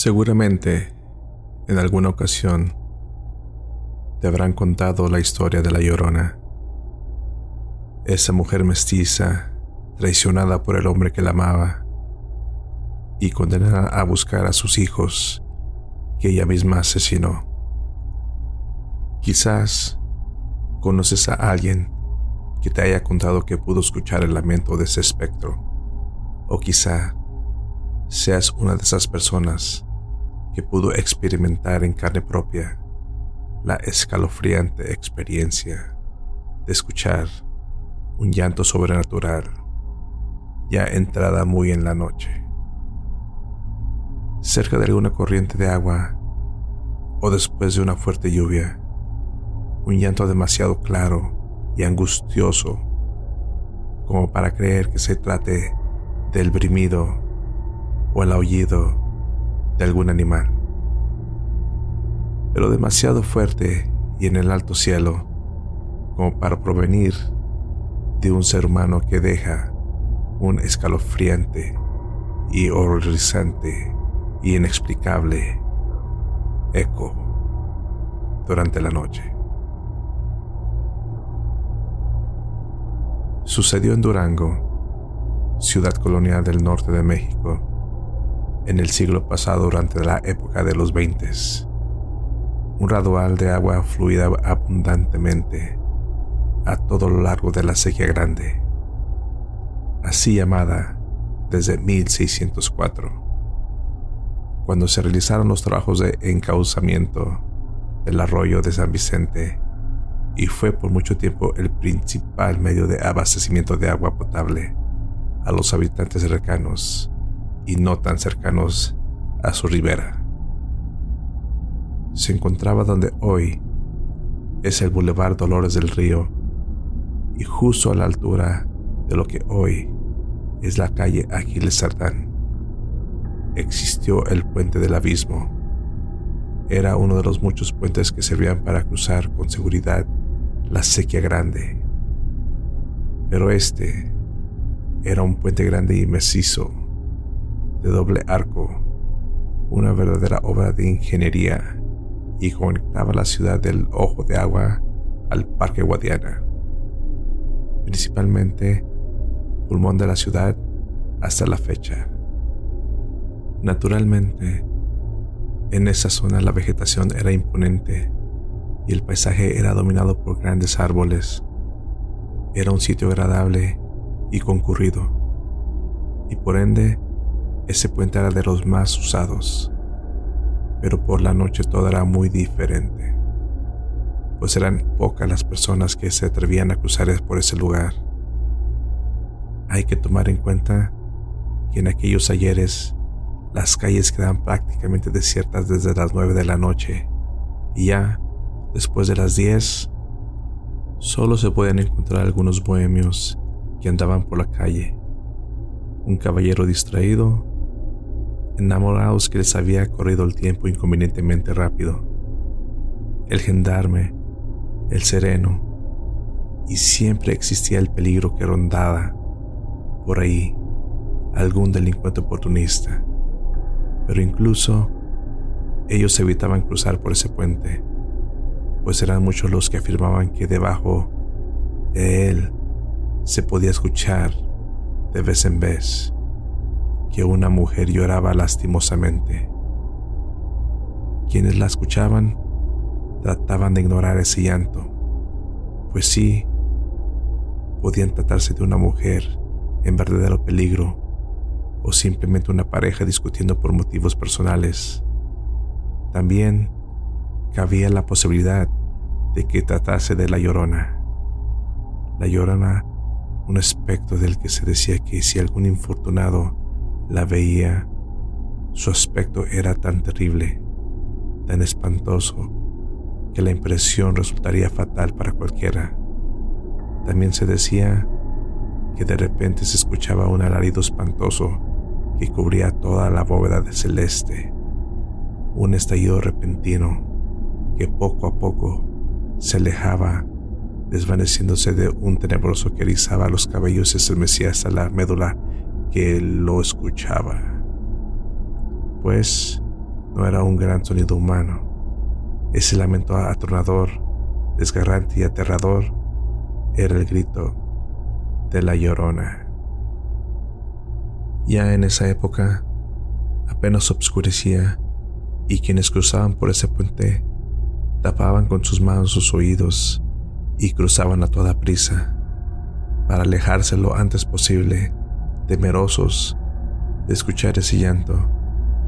Seguramente, en alguna ocasión, te habrán contado la historia de la Llorona. Esa mujer mestiza, traicionada por el hombre que la amaba y condenada a buscar a sus hijos que ella misma asesinó. Quizás conoces a alguien que te haya contado que pudo escuchar el lamento de ese espectro, o quizá seas una de esas personas que pudo experimentar en carne propia la escalofriante experiencia de escuchar un llanto sobrenatural ya entrada muy en la noche. Cerca de alguna corriente de agua o después de una fuerte lluvia, un llanto demasiado claro y angustioso como para creer que se trate del brimido o el aullido de algún animal, pero demasiado fuerte y en el alto cielo como para provenir de un ser humano que deja un escalofriante y horrorizante y inexplicable eco durante la noche. Sucedió en Durango, ciudad colonial del norte de México, en el siglo pasado durante la época de los 20. Un radual de agua fluida abundantemente a todo lo largo de la Sequía Grande, así llamada desde 1604, cuando se realizaron los trabajos de encauzamiento del arroyo de San Vicente y fue por mucho tiempo el principal medio de abastecimiento de agua potable a los habitantes cercanos y no tan cercanos a su ribera. Se encontraba donde hoy es el Boulevard Dolores del Río y justo a la altura de lo que hoy es la calle Aquiles Sardán. Existió el puente del abismo. Era uno de los muchos puentes que servían para cruzar con seguridad la sequía grande. Pero este era un puente grande y macizo de doble arco, una verdadera obra de ingeniería y conectaba la ciudad del Ojo de Agua al Parque Guadiana, principalmente pulmón de la ciudad hasta la fecha. Naturalmente, en esa zona la vegetación era imponente y el paisaje era dominado por grandes árboles. Era un sitio agradable y concurrido, y por ende ese puente era de los más usados, pero por la noche todo era muy diferente, pues eran pocas las personas que se atrevían a cruzar por ese lugar. Hay que tomar en cuenta que en aquellos ayeres las calles quedaban prácticamente desiertas desde las nueve de la noche y ya después de las diez solo se podían encontrar algunos bohemios que andaban por la calle. Un caballero distraído enamorados que les había corrido el tiempo inconvenientemente rápido. El gendarme, el sereno, y siempre existía el peligro que rondaba por ahí algún delincuente oportunista. Pero incluso ellos evitaban cruzar por ese puente, pues eran muchos los que afirmaban que debajo de él se podía escuchar de vez en vez que una mujer lloraba lastimosamente. Quienes la escuchaban trataban de ignorar ese llanto, pues sí, podían tratarse de una mujer en verdadero peligro o simplemente una pareja discutiendo por motivos personales. También cabía la posibilidad de que tratase de la llorona. La llorona, un aspecto del que se decía que si algún infortunado la veía, su aspecto era tan terrible, tan espantoso, que la impresión resultaría fatal para cualquiera. También se decía que de repente se escuchaba un alarido espantoso que cubría toda la bóveda de celeste, un estallido repentino que poco a poco se alejaba, desvaneciéndose de un tenebroso que erizaba los cabellos y estremecía hasta la médula que lo escuchaba, pues no era un gran sonido humano. Ese lamento atronador, desgarrante y aterrador era el grito de la llorona. Ya en esa época apenas obscurecía y quienes cruzaban por ese puente tapaban con sus manos sus oídos y cruzaban a toda prisa para alejarse lo antes posible, temerosos de escuchar ese llanto,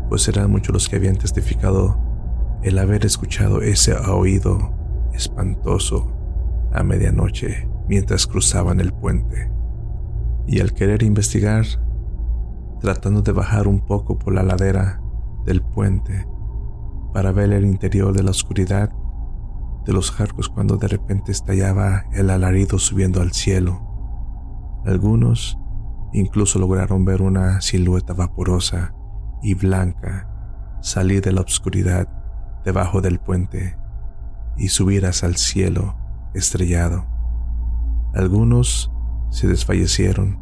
pues eran muchos los que habían testificado el haber escuchado ese oído espantoso a medianoche mientras cruzaban el puente. Y al querer investigar, tratando de bajar un poco por la ladera del puente para ver el interior de la oscuridad de los jarcos cuando de repente estallaba el alarido subiendo al cielo. Algunos incluso lograron ver una silueta vaporosa y blanca salir de la oscuridad debajo del puente y subir hacia el cielo estrellado. Algunos se desfallecieron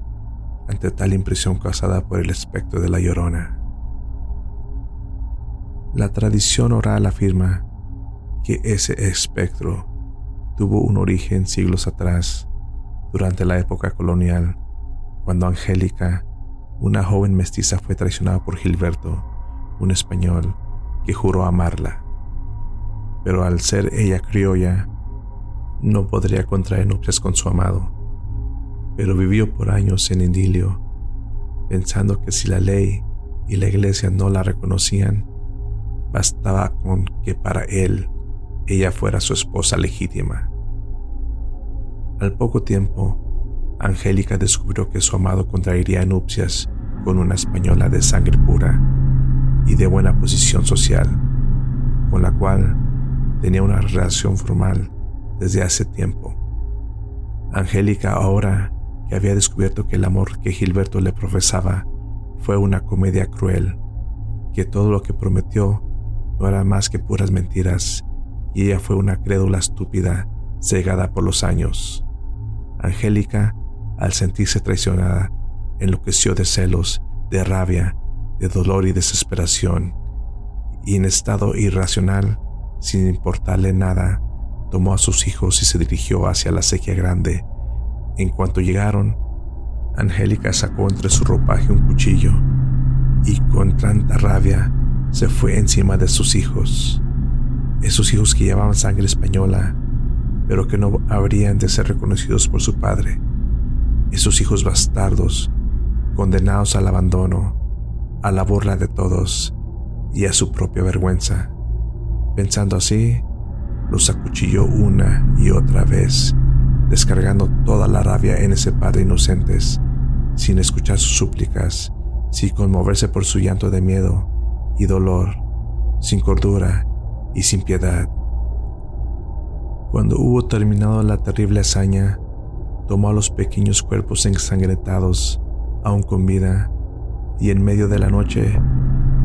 ante tal impresión causada por el espectro de la llorona. La tradición oral afirma que ese espectro tuvo un origen siglos atrás, durante la época colonial, cuando Angélica, una joven mestiza, fue traicionada por Gilberto, un español que juró amarla. Pero al ser ella criolla, no podría contraer nupcias con su amado, pero vivió por años en idilio, pensando que si la ley y la iglesia no la reconocían, bastaba con que para él ella fuera su esposa legítima. Al poco tiempo, Angélica descubrió que su amado contraería nupcias con una española de sangre pura y de buena posición social, con la cual tenía una relación formal desde hace tiempo. Angélica ahora que había descubierto que el amor que Gilberto le profesaba fue una comedia cruel, que todo lo que prometió no era más que puras mentiras, y ella fue una crédula estúpida, cegada por los años. Angélica, al sentirse traicionada, enloqueció de celos, de rabia, de dolor y desesperación, y en estado irracional, sin importarle nada, tomó a sus hijos y se dirigió hacia la sequía grande. En cuanto llegaron, Angélica sacó entre su ropaje un cuchillo y con tanta rabia se fue encima de sus hijos. Esos hijos que llevaban sangre española, pero que no habrían de ser reconocidos por su padre. Esos hijos bastardos, condenados al abandono, a la burla de todos y a su propia vergüenza. Pensando así, los acuchilló una y otra vez, descargando toda la rabia en ese padre inocentes, sin escuchar sus súplicas, sin conmoverse por su llanto de miedo y dolor, sin cordura y sin piedad. Cuando hubo terminado la terrible hazaña, tomó a los pequeños cuerpos ensangrentados, aún con vida, y en medio de la noche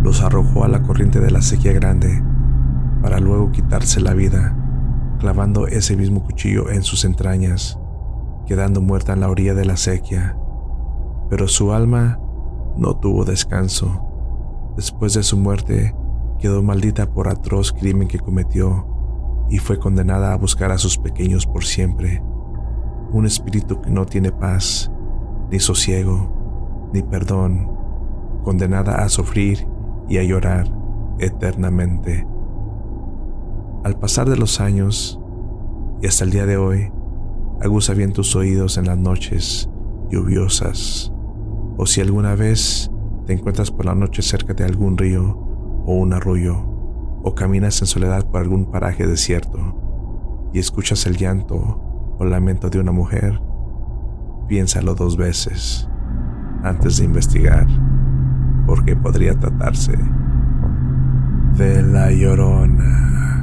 los arrojó a la corriente de la sequía grande para luego quitarse la vida, clavando ese mismo cuchillo en sus entrañas, quedando muerta en la orilla de la sequía. Pero su alma no tuvo descanso. Después de su muerte, quedó maldita por atroz crimen que cometió y fue condenada a buscar a sus pequeños por siempre. Un espíritu que no tiene paz, ni sosiego, ni perdón, condenada a sufrir y a llorar eternamente. Al pasar de los años y hasta el día de hoy, aguza bien tus oídos en las noches lluviosas, o si alguna vez te encuentras por la noche cerca de algún río o un arroyo, o caminas en soledad por algún paraje desierto y escuchas el llanto lamento de una mujer, piénsalo dos veces antes de investigar, porque podría tratarse de la llorona.